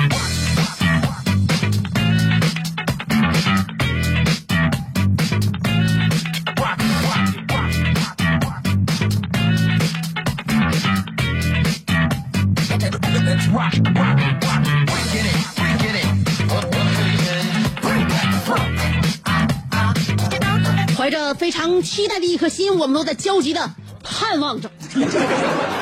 期待的一颗心，我们都在焦急的盼望着，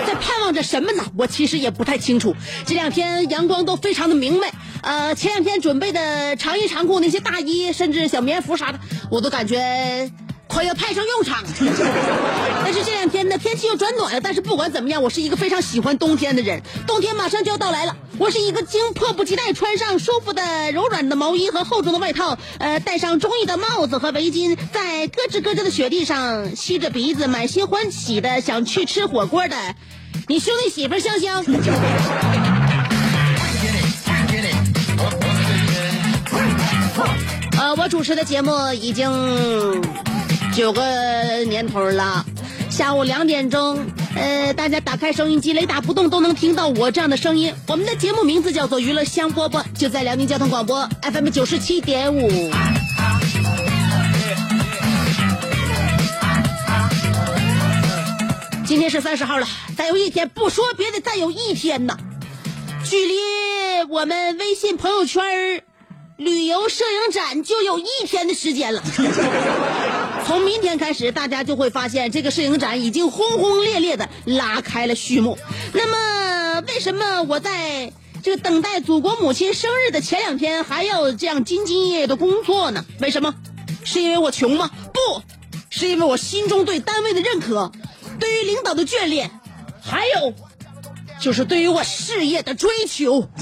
在盼望着什么呢？我其实也不太清楚。这两天阳光都非常的明媚，呃，前两天准备的长衣长裤那些大衣，甚至小棉服啥的，我都感觉快要派上用场了。但是这两天呢，天气又转暖了。但是不管怎么样，我是一个非常喜欢冬天的人。冬天马上就要到来了，我是一个经迫不及待穿上舒服的柔软的毛衣和厚重的外套，呃，戴上中意的帽子和围巾，在咯吱咯吱的雪地上吸着鼻子，满心欢喜的想去吃火锅的。你兄弟媳妇香香，呃，我主持的节目已经九个年头了。下午两点钟，呃，大家打开收音机，雷打不动都能听到我这样的声音。我们的节目名字叫做《娱乐香饽饽》，就在辽宁交通广播 FM 九十七点五。今天是三十号了，再有一天，不说别的，再有一天呐，距离我们微信朋友圈旅游摄影展就有一天的时间了。从明天开始，大家就会发现这个摄影展已经轰轰烈烈的拉开了序幕。那么，为什么我在这个等待祖国母亲生日的前两天还要这样兢兢业业的工作呢？为什么？是因为我穷吗？不，是因为我心中对单位的认可，对于领导的眷恋，还有就是对于我事业的追求。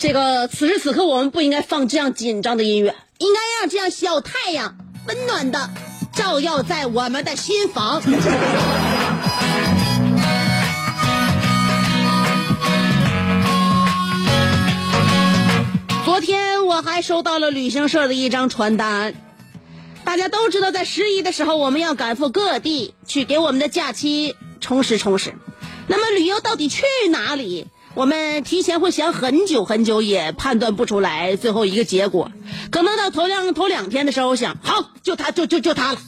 这个此时此刻，我们不应该放这样紧张的音乐，应该让这样小太阳温暖的照耀在我们的心房。昨天我还收到了旅行社的一张传单，大家都知道，在十一的时候我们要赶赴各地去给我们的假期充实充实。那么旅游到底去哪里？我们提前会想很久很久，也判断不出来最后一个结果。可能到头两头两天的时候想，好，就他就就就他了。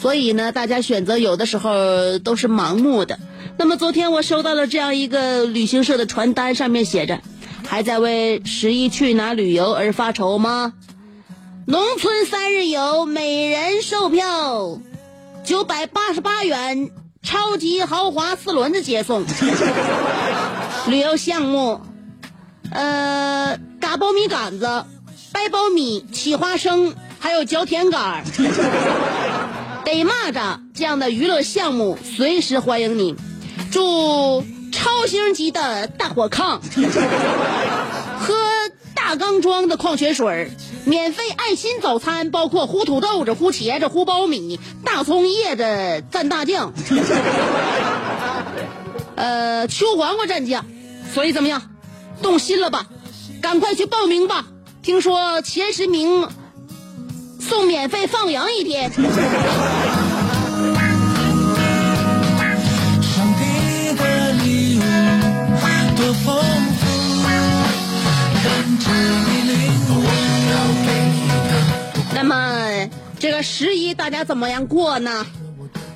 所以呢，大家选择有的时候都是盲目的。那么昨天我收到了这样一个旅行社的传单，上面写着：“还在为十一去哪旅游而发愁吗？农村三日游，每人售票九百八十八元，超级豪华四轮子接送。”旅游项目，呃，嘎苞米杆子、掰苞米、起花生，还有嚼甜杆儿、逮蚂蚱这样的娱乐项目，随时欢迎你。住超星级的大火炕，喝大缸装的矿泉水，免费爱心早餐，包括烀土豆子、烀茄子、烀苞米、大葱叶子蘸大酱。呃，秋黄瓜蘸酱，所以怎么样？动心了吧？赶快去报名吧！听说前十名送免费放羊一天。十一大家怎么样过呢？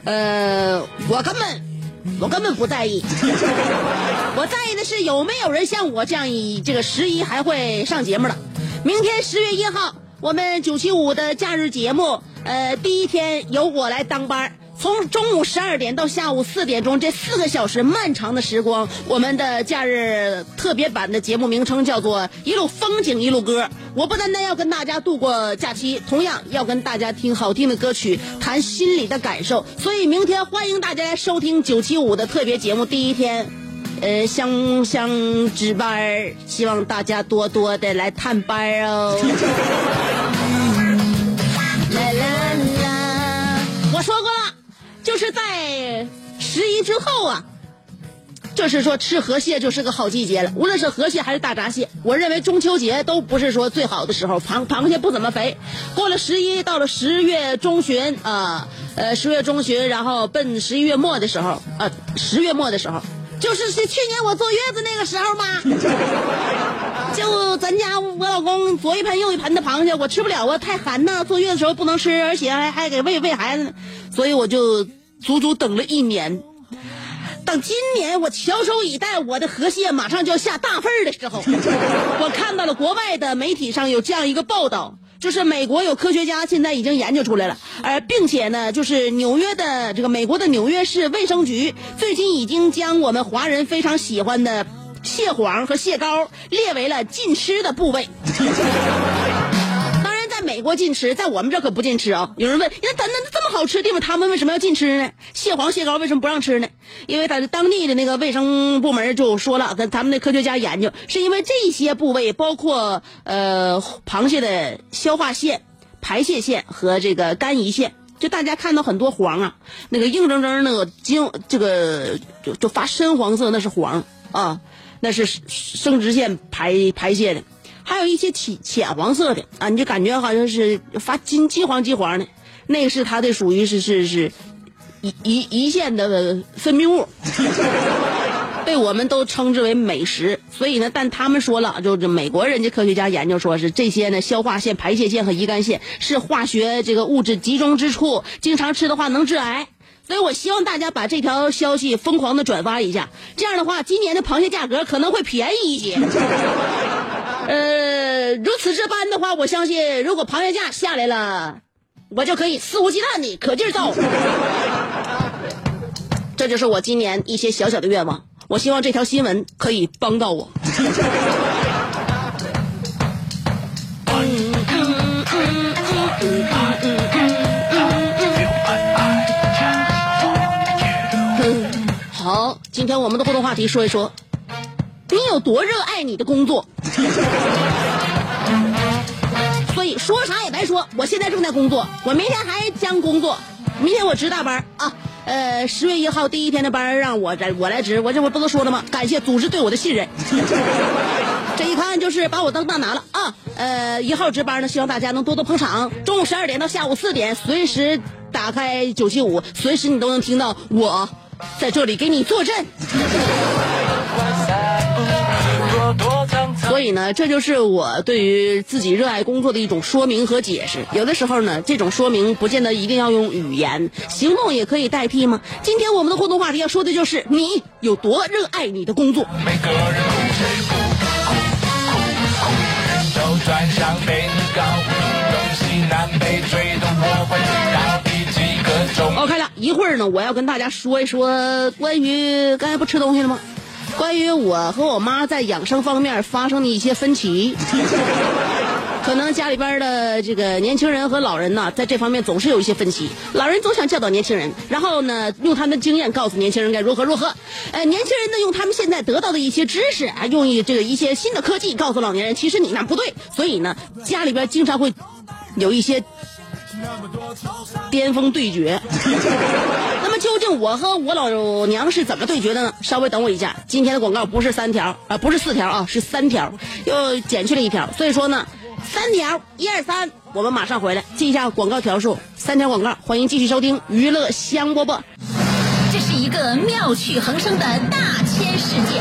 呃，我根本我根本不在意。我在意的是有没有人像我这样以这个十一还会上节目的。明天十月一号，我们九七五的假日节目，呃，第一天由我来当班儿从中午十二点到下午四点钟这四个小时漫长的时光，我们的假日特别版的节目名称叫做《一路风景一路歌》。我不单单要跟大家度过假期，同样要跟大家听好听的歌曲，谈心里的感受。所以明天欢迎大家来收听九七五的特别节目。第一天，呃，香香值班儿，希望大家多多的来探班哦。啦啦啦！我说过了，就是在十一之后啊，就是说吃河蟹就是个好季节了。无论是河蟹还是大闸蟹，我认为中秋节都不是说最好的时候，螃螃蟹不怎么肥。过了十一，到了十月中旬啊，呃，十月中旬，然后奔十一月末的时候，呃，十月末的时候，就是是去年我坐月子那个时候吗？就咱家我老公左一盆右一盆的螃蟹，我吃不了啊，太寒呐，坐月子时候不能吃，而且还还给喂喂孩子，所以我就足足等了一年。等今年我翘首以待，我的河蟹马上就要下大份儿的时候，我看到了国外的媒体上有这样一个报道，就是美国有科学家现在已经研究出来了，而并且呢，就是纽约的这个美国的纽约市卫生局最近已经将我们华人非常喜欢的蟹黄和蟹膏列为了禁吃的部位。美国禁吃，在我们这可不禁吃啊！有人问，那咱那这么好吃的地方，他们为什么要禁吃呢？蟹黄、蟹膏为什么不让吃呢？因为他当地的那个卫生部门就说了，跟咱们的科学家研究，是因为这些部位包括呃螃蟹的消化腺、排泄腺和这个肝胰腺。就大家看到很多黄啊，那个硬铮铮那个金这个就就发深黄色，那是黄啊，那是生殖腺排排泄的。还有一些浅浅黄色的啊，你就感觉好像是发金金黄金黄的，那个是它的属于是是是胰胰胰腺的分泌物，被我们都称之为美食。所以呢，但他们说了，就是美国人家科学家研究说是这些呢，消化腺、排泄腺和胰肝腺是化学这个物质集中之处，经常吃的话能致癌。所以我希望大家把这条消息疯狂的转发一下，这样的话，今年的螃蟹价格可能会便宜一些。呃，如此这般的话，我相信如果螃蟹价下来了，我就可以肆无忌惮的可劲儿造。这就是我今年一些小小的愿望。我希望这条新闻可以帮到我。好，今天我们的互动话题说一说，有多热爱你的工作？所以说啥也白说，我现在正在工作，我明天还将工作，明天我值大班啊。呃，十月一号第一天的班让我来，我来值，我这不不都说了吗？感谢组织对我的信任。这一看就是把我当大拿了啊！呃，一号值班呢，希望大家能多多捧场。中午十二点到下午四点，随时打开九七五，随时你都能听到我在这里给你坐镇。所以呢，这就是我对于自己热爱工作的一种说明和解释。有的时候呢，这种说明不见得一定要用语言，行动也可以代替吗？今天我们的互动话题要说的就是你有多热爱你的工作。每个人转向飞得高，东西南北追动我会知道第几个钟。OK 了，一会儿呢，我要跟大家说一说关于刚才不吃东西了吗？关于我和我妈在养生方面发生的一些分歧，可能家里边的这个年轻人和老人呢，在这方面总是有一些分歧。老人总想教导年轻人，然后呢，用他们的经验告诉年轻人该如何如何。呃，年轻人呢，用他们现在得到的一些知识啊，用一这个一些新的科技告诉老年人，其实你那不对。所以呢，家里边经常会有一些巅峰对决。那么究竟我和我老娘是怎么对决的呢？稍微等我一下，今天的广告不是三条啊、不是四条啊，是三条，又减去了一条，所以说呢，三条，一二三，我们马上回来，记一下广告条数，三条广告，欢迎继续收听娱乐香饽饽。这是一个妙趣横生的大千世界，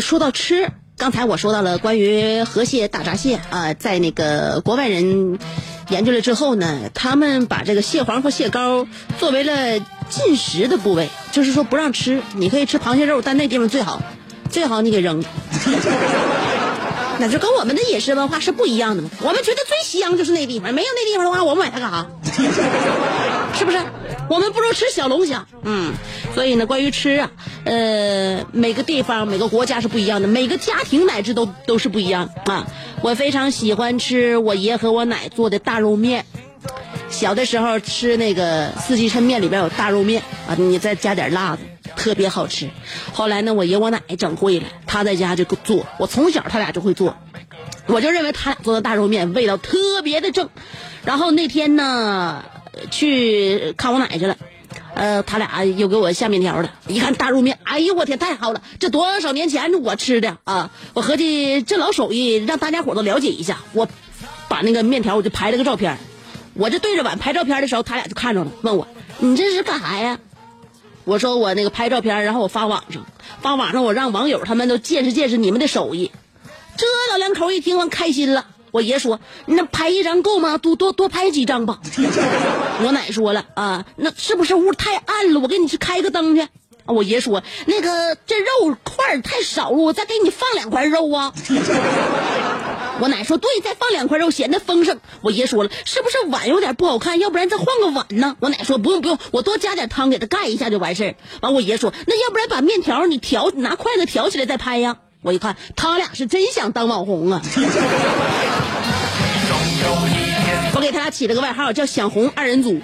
说到吃，刚才我说到了关于河蟹、大闸蟹啊、在那个国外人研究了之后呢，他们把这个蟹黄和蟹膏作为了进食的部位，就是说不让吃，你可以吃螃蟹肉，但那地方最好，最好你给扔。那就跟我们的饮食文化是不一样的嘛。我们觉得最香就是那地方，没有那地方的话，我们买它干啥？是不是？我们不如吃小龙虾。嗯，所以呢，关于吃啊，呃，每个地方、每个国家是不一样的，每个家庭乃至都都是不一样啊。我非常喜欢吃我爷和我奶做的大肉面。小的时候吃那个四季抻面里边有大肉面啊，你再加点辣子，特别好吃。后来呢，我爷我奶整会了，他在家就做，我从小他俩就会做，我就认为他俩做的大肉面味道特别的正。然后那天呢，去看我奶去了。呃，他俩又给我下面条了，一看大肉面，哎呦我天，太好了！这多少年前我吃的啊，我合计这老手艺让大家伙都了解一下，我把那个面条我就拍了个照片，我这对着碗拍照片的时候，他俩就看着了，问我你这是干啥呀？我说我那个拍照片，然后我发网上，发网上我让网友他们都见识见识你们的手艺。这老两口一听完开心了。我爷说：“那拍一张够吗？多多多拍几张吧。”我奶说了：“啊，那是不是屋太暗了？我给你去开个灯去。”我爷说：“那个这肉块太少了，我再给你放两块肉啊。”我奶说：“对，再放两块肉显得丰盛。”我爷说了：“是不是碗有点不好看？要不然再换个碗呢？”我奶说：“不用不用，我多加点汤给它盖一下就完事儿。”完，我爷说：“那要不然把面条你挑拿筷子挑起来再拍呀？”我一看，他俩是真想当网红啊！我给他俩起了个外号，叫“想红二人组”。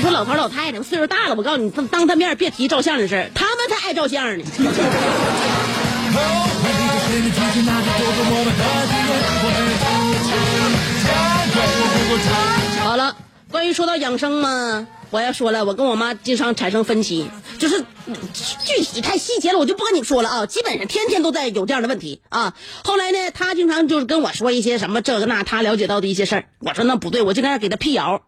所以说，老头老太太岁数大了，我告诉你，当他面别提照相的事，他们才爱照相呢。好了，关于说到养生嘛。我要说了，我跟我妈经常产生分歧，就是具体太细节了，我就不跟你说了啊。基本上天天都在有这样的问题啊。后来呢，她经常就是跟我说一些什么这个那，她了解到的一些事儿。我说那不对，我就在那给她辟谣。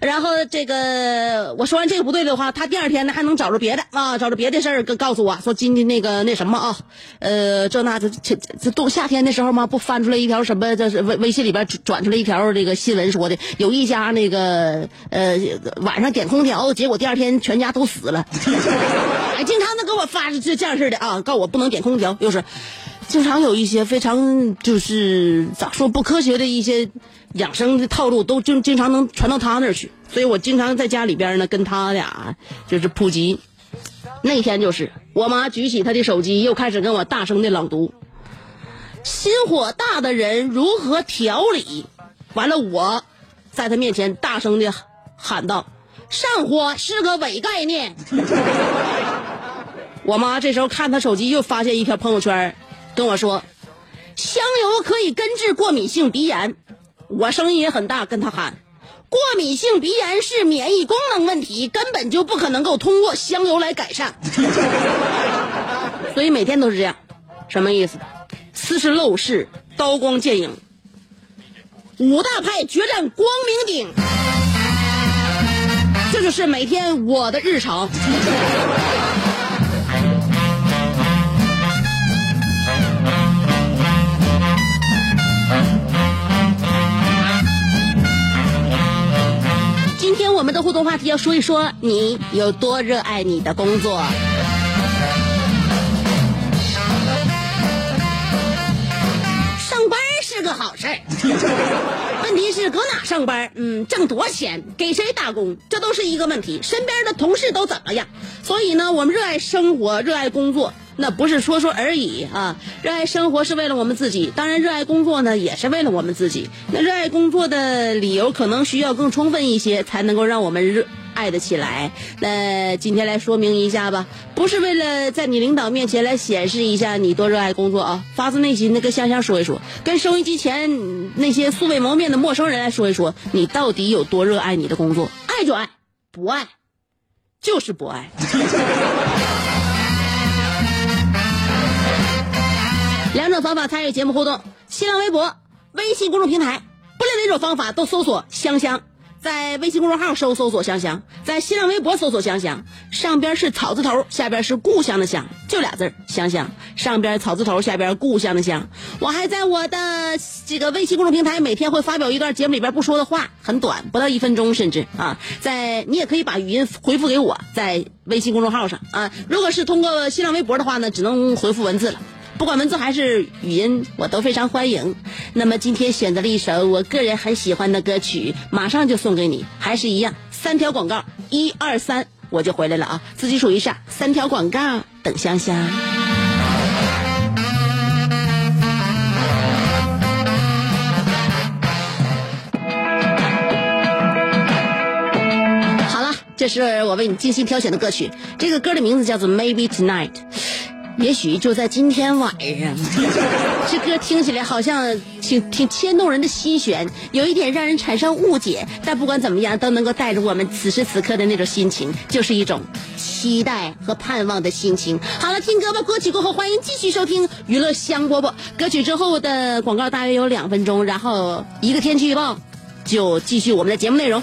然后这个我说完这个不对的话，他第二天呢还能找着别的啊，找着别的事儿跟告诉我说今天那个那什么啊，呃，这那这这这冬夏天的时候嘛，不翻出来一条什么？这是微微信里边转出来一条这个新闻说的，有一家那个呃晚上点空调，结果第二天全家都死了。哎，经常的给我发这这样式的啊，告我不能点空调，又是经常有一些非常就是咋说不科学的一些。养生的套路都经经常能传到他那儿去，所以我经常在家里边呢跟他俩就是普及。那天就是我妈举起她的手机，又开始跟我大声的朗读：“心火大的人如何调理？”完了，我在他面前大声的喊道：“上火是个伪概念。”我妈这时候看他手机，又发现一条朋友圈，跟我说：“香油可以根治过敏性鼻炎。”我声音也很大，跟他喊：“过敏性鼻炎是免疫功能问题，根本就不可能够通过香油来改善。”所以每天都是这样，什么意思？斯是陋室，刀光剑影，五大派决战光明顶，这就是每天我的日常。的互动话题要说一说你有多热爱你的工作。上班是个好事儿。问题是搁哪上班？嗯，挣多少钱？给谁打工？这都是一个问题。身边的同事都怎么样？所以呢，我们热爱生活，热爱工作，那不是说说而已啊。热爱生活是为了我们自己，当然热爱工作呢，也是为了我们自己。那热爱工作的理由可能需要更充分一些，才能够让我们热。爱得起来，那今天来说明一下吧，不是为了在你领导面前来显示一下你多热爱工作啊，发自内心的跟香香说一说，跟收音机前那些素未谋面的陌生人来说一说，你到底有多热爱你的工作？爱就爱，不爱就是不爱。两种方法参与节目互动：新浪微博、微信公众平台，不论哪种方法都搜索“香香”。在微信公众号搜搜索香香，在新浪微博搜索香香，上边是草字头，下边是故乡的乡，就俩字香香。上边草字头，下边故乡的乡。我还在我的这个微信公众平台每天会发表一段节目里边不说的话，很短，不到一分钟，甚至啊，在你也可以把语音回复给我，在微信公众号上啊。如果是通过新浪微博的话呢，只能回复文字了。不管文字还是语音，我都非常欢迎。那么今天选择了一首我个人很喜欢的歌曲，马上就送给你。还是一样，三条广告，一二三，我就回来了啊！自己数一下，三条广告等香香。好了，这是我为你精心挑选的歌曲，这个歌的名字叫做《Maybe Tonight》。也许就在今天晚上，这歌听起来好像挺挺牵动人的心弦，有一点让人产生误解。但不管怎么样，都能够带着我们此时此刻的那种心情，就是一种期待和盼望的心情。好了，听歌吧，歌曲过后，欢迎继续收听娱乐香饽饽。歌曲之后的广告大约有两分钟，然后一个天气预报，就继续我们的节目内容。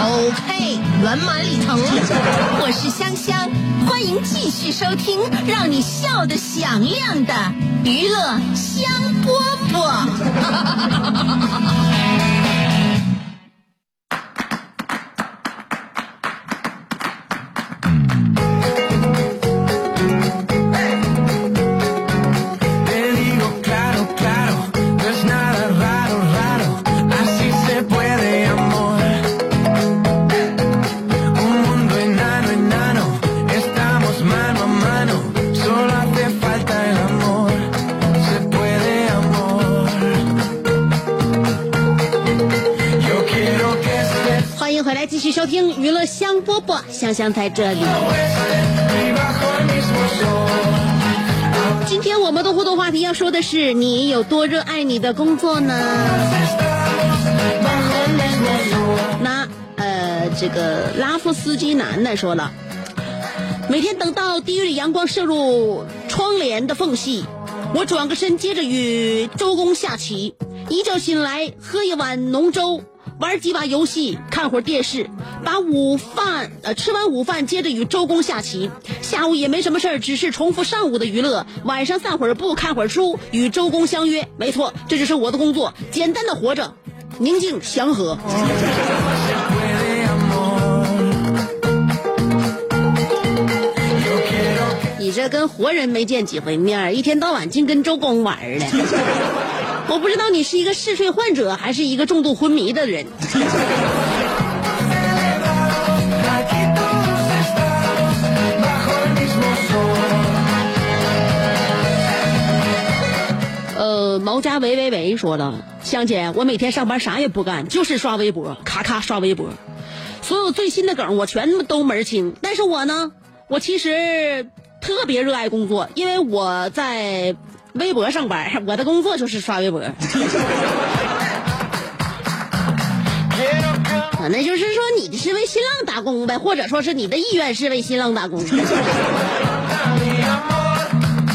OK，圆满礼成。我是香香，欢迎继续收听让你笑得响亮的娱乐香饽饽。续收听娱乐香饽饽，香香在这里。今天我们的互动话题要说的是你有多热爱你的工作呢？那呃，这个拉夫斯基男的说了，每天等到第一缕阳光射入窗帘的缝隙，我转个身，接着与周公下棋，一觉醒来喝一碗浓粥。玩几把游戏，看会儿电视，把午饭呃吃完午饭，接着与周公下棋。下午也没什么事儿，只是重复上午的娱乐。晚上散会儿步，看会儿书，与周公相约。没错，这就是我的工作，简单的活着，宁静祥和。你这跟活人没见几回面，一天到晚净跟周公玩儿了。我不知道你是一个嗜睡患者，还是一个重度昏迷的人。呃，毛家维维维说了，香姐，我每天上班啥也不干，就是刷微博，咔咔刷微博，所有最新的梗我全都门清。但是我呢，我其实特别热爱工作，因为我在微博上班，我的工作就是刷微博。啊，那就是说你是为新浪打工呗，或者说是你的意愿是为新浪打工。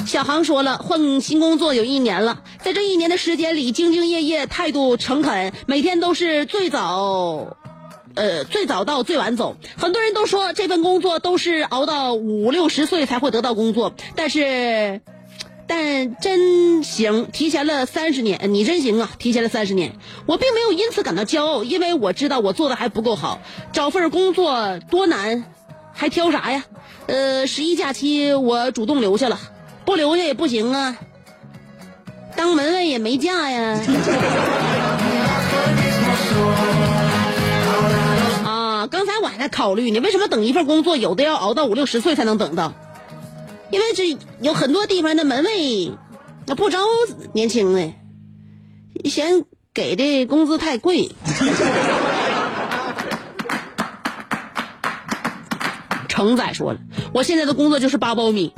小航说了，换新工作有一年了，在这一年的时间里，兢兢业业，态度诚恳，每天都是最早，呃，最早到最晚走。很多人都说这份工作都是熬到五六十岁才会得到工作，但是，但真行，提前了三十年，你真行啊，提前了三十年。我并没有因此感到骄傲，因为我知道我做的还不够好。找份工作多难，还挑啥呀？呃，十一假期我主动留下了。不留下也不行啊，当门卫也没假呀。刚才我还在考虑呢，为什么等一份工作，有的要熬到五六十岁才能等到？因为这有很多地方的门卫，那不招年轻的，嫌给的工资太贵。程仔说了，我现在的工作就是扒苞米，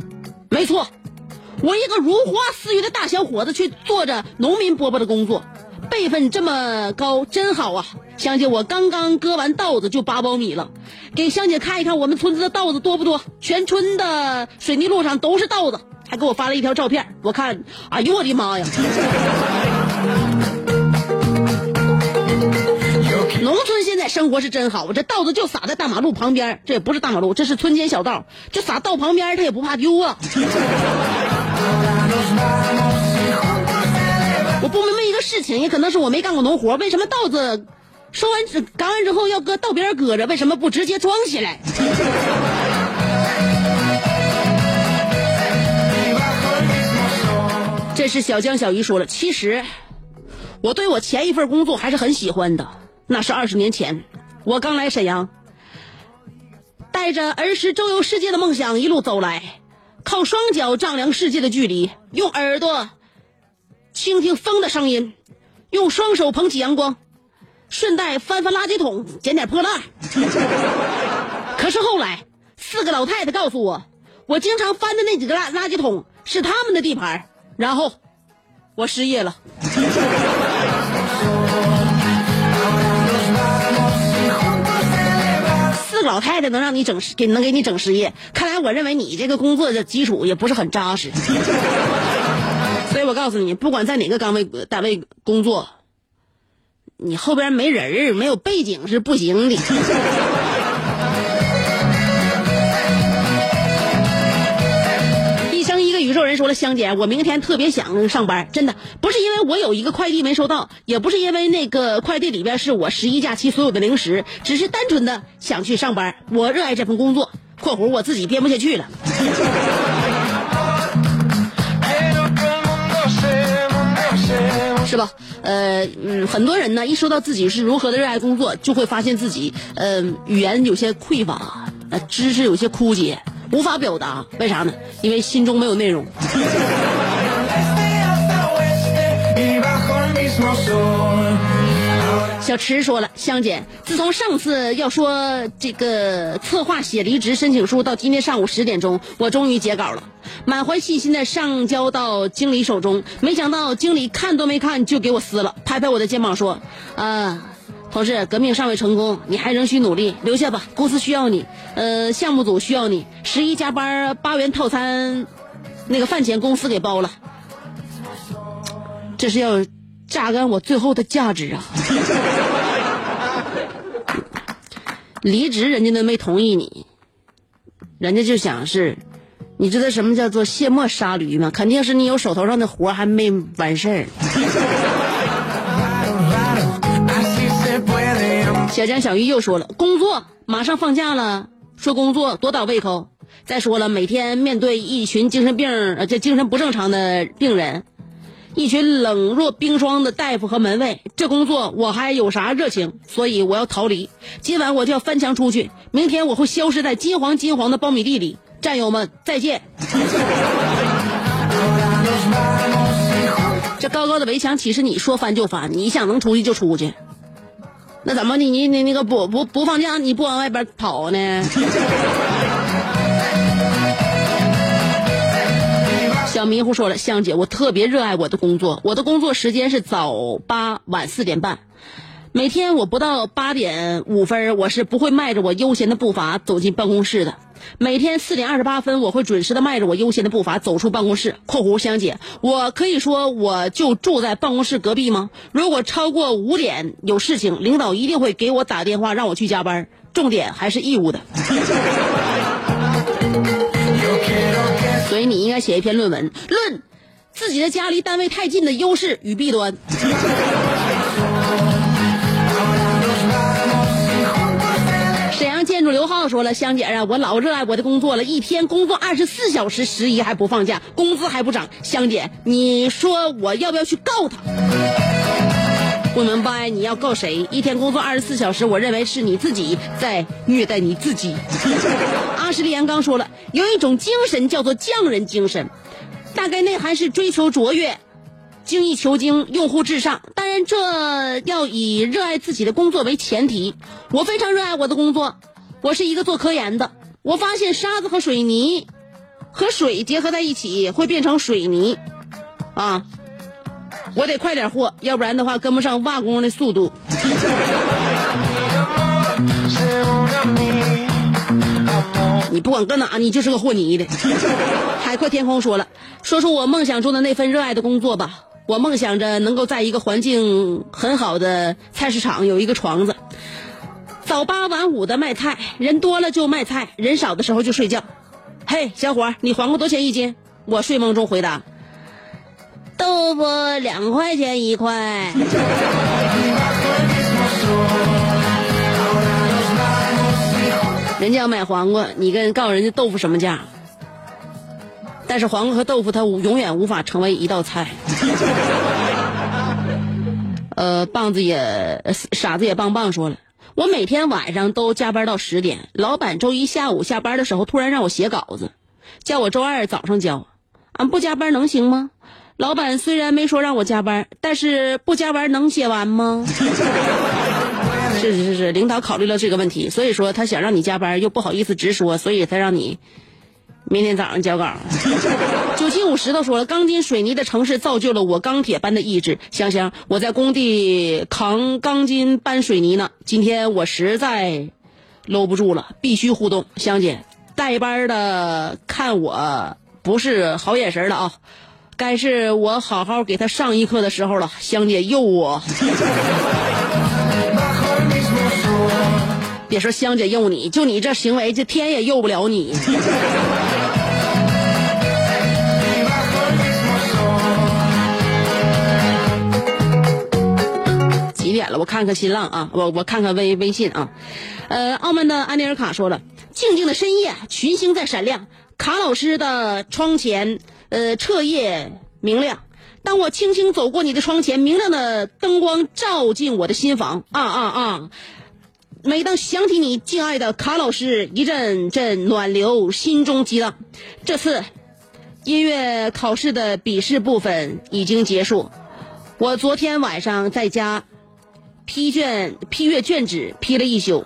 没错。我一个如花似玉的大小伙子去做着农民伯伯的工作，辈分这么高，真好啊！香姐，我刚刚割完稻子就扒苞米了，给香姐看一看我们村子的稻子多不多？全村的水泥路上都是稻子，还给我发了一条照片，我看，哎呦我的妈呀！农村现在生活是真好，我这稻子就撒在大马路旁边，这也不是大马路，这是村间小道，就撒道旁边，他也不怕丢啊。我不明事情，也可能是我没干过农活，为什么稻子收完干完之后要搁道边搁着，为什么不直接装起来？这是小江小鱼说了，其实我对我前一份工作还是很喜欢的，那是二十年前，我刚来沈阳，带着儿时周游世界的梦想一路走来。靠双脚丈量世界的距离，用耳朵倾听风的声音，用双手捧起阳光，顺带翻翻垃圾桶捡点破烂。可是后来，四个老太太告诉我，我经常翻的那几个垃垃圾桶是他们的地盘，然后我失业了。四个老太太能让你整失，给能给你整失业，看来我认为你这个工作的基础也不是很扎实。我告诉你，不管在哪个岗位单位工作，你后边没人、没有背景是不行的。一生一个宇宙人说了，香姐，我明天特别想上班，真的不是因为我有一个快递没收到，也不是因为那个快递里边是我十一假期所有的零食，只是单纯的想去上班。我热爱这份工作（括弧我自己编不下去了）。是吧？呃，嗯，很多人呢，一说到自己是如何的热爱工作，就会发现自己，呃，语言有些匮乏，知识有些枯竭，无法表达。为啥呢？因为心中没有内容。小池说了，香姐，自从上次要说这个策划写离职申请书到今天上午十点钟，我终于截稿了，满怀信心的上交到经理手中，没想到经理看都没看就给我撕了，拍拍我的肩膀说：“啊，同事，革命尚未成功，你还仍需努力，留下吧，公司需要你，呃，项目组需要你，十一加班八元套餐，那个饭钱公司给包了，这是要榨干我最后的价值啊！”离职人家都没同意你，人家就想是，你知道什么叫做卸磨杀驴吗？肯定是你有手头上的活还没完事儿。小江小鱼又说了，工作马上放假了，说工作多倒胃口。再说了，每天面对一群精神病呃这精神不正常的病人，一群冷若冰霜的大夫和门卫，这工作我还有啥热情？所以我要逃离。今晚我就要翻墙出去，明天我会消失在金黄金黄的苞米地里。战友们，再见。这高高的围墙岂是你说翻就翻？你想能出去就出去。那怎么你你你那个不不不放假，你不往外边跑呢？迷糊说了，香姐，我特别热爱我的工作，我的工作时间是早八晚四点半。每天我不到八点五分，我是不会迈着我悠闲的步伐走进办公室的。每天四点二十八分，我会准时的迈着我悠闲的步伐走出办公室。（括弧香姐，我可以说我就住在办公室隔壁吗？如果超过五点有事情，领导一定会给我打电话让我去加班，重点还是义务的。所以你应该写一篇论文，论自己的家离单位太近的优势与弊端。沈阳建筑刘浩说了：“香姐啊，我老热爱我的工作了，一天工作二十四小时，十一还不放假，工资还不涨。香姐，你说我要不要去告他？不明白你要告谁？一天工作二十四小时，我认为是你自己在虐待你自己。阿什利杨刚说了，有一种精神叫做匠人精神，大概内涵是追求卓越。”精益求精，用户至上。当然，这要以热爱自己的工作为前提。我非常热爱我的工作，我是一个做科研的。我发现沙子和水泥和水结合在一起会变成水泥，啊，我得快点和，要不然的话跟不上挖工的速度。你不管搁哪，你就是个和泥的。海阔天空说了，说说我梦想中的那份热爱的工作吧。我梦想着能够在一个环境很好的菜市场有一个床子，早八晚五的卖菜，人多了就卖菜，人少的时候就睡觉。嘿，小伙儿，你黄瓜多钱一斤？我睡梦中回答：豆腐两块钱一块。人家要买黄瓜，你跟告诉人家豆腐什么价？但是黄瓜和豆腐它永远无法成为一道菜。呃，棒子也傻子也棒棒说了，我每天晚上都加班到十点，老板周一下午下班的时候突然让我写稿子，叫我周二早上交。俺不加班能行吗？老板虽然没说让我加班，但是不加班能写完吗？是是是是，领导考虑了这个问题，所以说他想让你加班，又不好意思直说，所以才让你明天早上交稿。九七五石头说了，钢筋水泥的城市造就了我钢铁般的意志。香香，我在工地扛钢筋搬水泥呢，今天我实在搂不住了，必须互动。香姐，带班的看我不是好眼神了啊，该是我好好给他上一课的时候了。香姐诱我。别说香姐诱你，就你这行为，这天也诱不了你。几点了？我看看新浪啊，我我看看微微信啊。呃，澳门的安妮尔卡说了，静静的深夜，群星在闪亮，卡老师的窗前，呃，彻夜明亮。当我轻轻走过你的窗前，明亮的灯光照进我的心房，啊啊啊！每当想起你，敬爱的卡老师，一阵阵暖流心中激荡。这次音乐考试的笔试部分已经结束，我昨天晚上在家批卷批阅卷纸，批了一宿。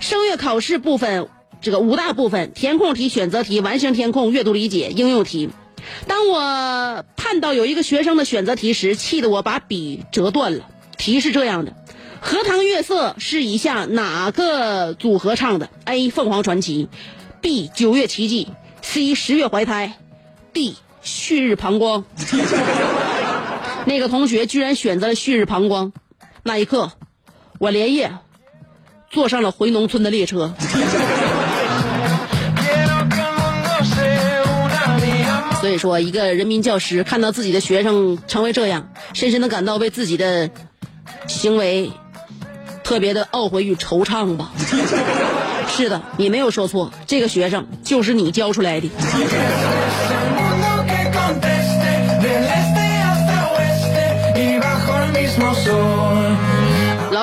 声乐考试部分这个五大部分：填空题、选择题、完形填空、阅读理解、应用题。当我看到有一个学生的选择题时，气得我把笔折断了。题是这样的。荷塘月色是以下哪个组合唱的？A. 凤凰传奇，B. 九月奇迹，C. 十月怀胎，D. 旭日膀胱。那个同学居然选择了旭日膀胱，那一刻，我连夜坐上了回农村的列车。所以说，一个人民教师看到自己的学生成为这样，深深的感到为自己的行为。特别的懊悔与惆怅吧。是的，你没有说错，这个学生就是你教出来的。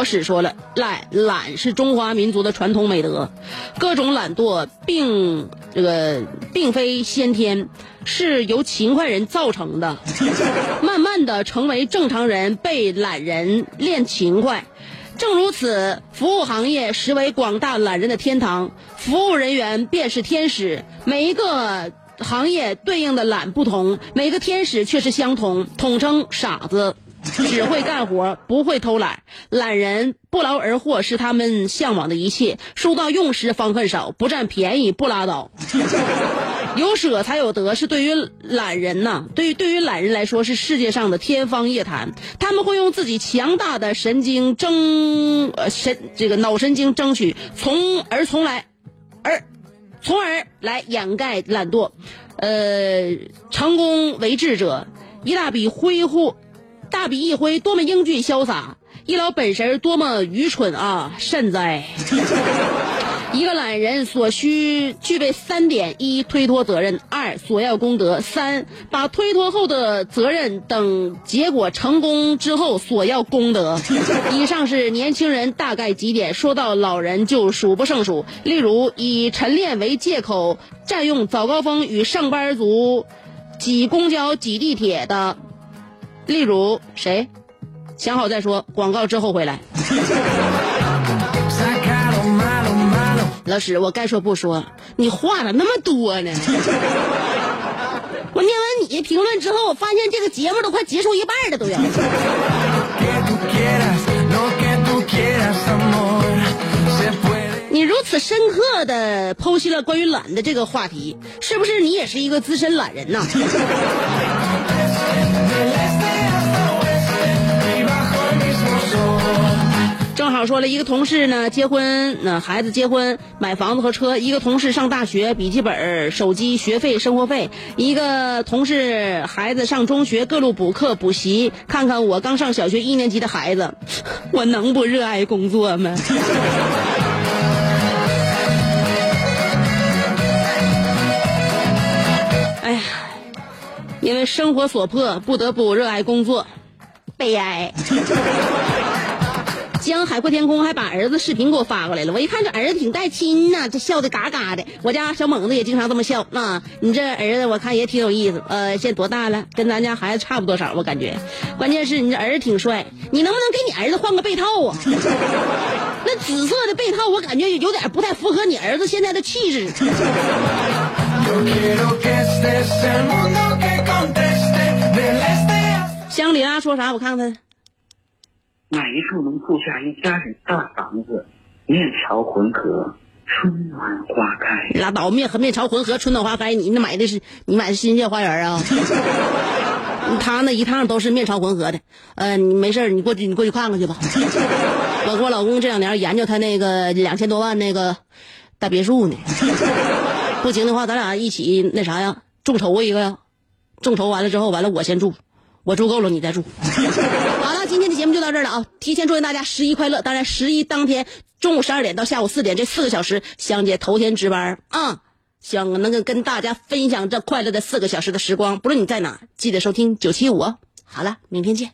老史说了，懒懒是中华民族的传统美德，各种懒惰并这个并非先天，是由勤快人造成的。慢慢的成为正常人，被懒人练勤快。正如此，服务行业实为广大懒人的天堂，服务人员便是天使。每一个行业对应的懒不同，每个天使却是相同，统称傻子，只会干活，不会偷懒。懒人不劳而获是他们向往的一切，书到用时方恨少，不占便宜不拉倒。有舍才有得，是对于懒人呐，对于对于懒人来说是世界上的天方夜谭。他们会用自己强大的神经争呃神这个脑神经争取，从而从来而从而来掩盖懒惰。呃，成功为智者，一大笔挥霍，大笔一挥，多么英俊潇洒；一老本神，多么愚蠢啊！善哉。一个懒人所需具备三点：一、推脱责任；二、索要功德；三、把推脱后的责任等结果成功之后索要功德。以上是年轻人大概几点，说到老人就数不胜数。例如，以晨练为借口占用早高峰与上班族挤公交、挤地铁的，例如谁？想好再说。广告之后回来。老师，我该说不说，你话咋那么多呢？我念完你评论之后，我发现这个节目都快结束一半了，都要。你如此深刻的剖析了关于懒的这个话题，是不是你也是一个资深懒人呐？我说了一个同事呢，结婚，那孩子结婚，买房子和车；一个同事上大学，笔记本、手机、学费、生活费；一个同事孩子上中学，各路补课补习。看看我刚上小学一年级的孩子，我能不热爱工作吗？哎呀，因为生活所迫，不得不热爱工作，悲哀。江海阔天空还把儿子视频给我发过来了，我一看这儿子挺带亲呐，这笑的嘎嘎的。我家小猛子也经常这么笑啊。你这儿子我看也挺有意思，呃，现在多大了？跟咱家孩子差不多少，我感觉。关键是你这儿子挺帅，你能不能给你儿子换个被套啊？那紫色的被套我感觉有点不太符合你儿子现在的气质。乡里啊说啥？我看看。哪一处能住下一家人大房子，面朝浑河，春暖花开？拉倒，面和面朝浑河，春暖花开。你那买的是你买的是新界花园啊？他那一趟都是面朝浑河的。呃，你没事你过去你过去看看去吧。我跟我老公这两年研究他那个两千多万那个大别墅呢。不行的话，咱俩一起那啥呀，众筹一个呀。众筹完了之后，完了我先住，我住够了你再住。好了，今天的节目就到这儿了啊！提前祝愿大家十一快乐。当然，十一当天中午十二点到下午四点这四个小时，香姐头天值班啊，希望能够跟大家分享这快乐的四个小时的时光。不论你在哪，记得收听九七五哦。好了，明天见。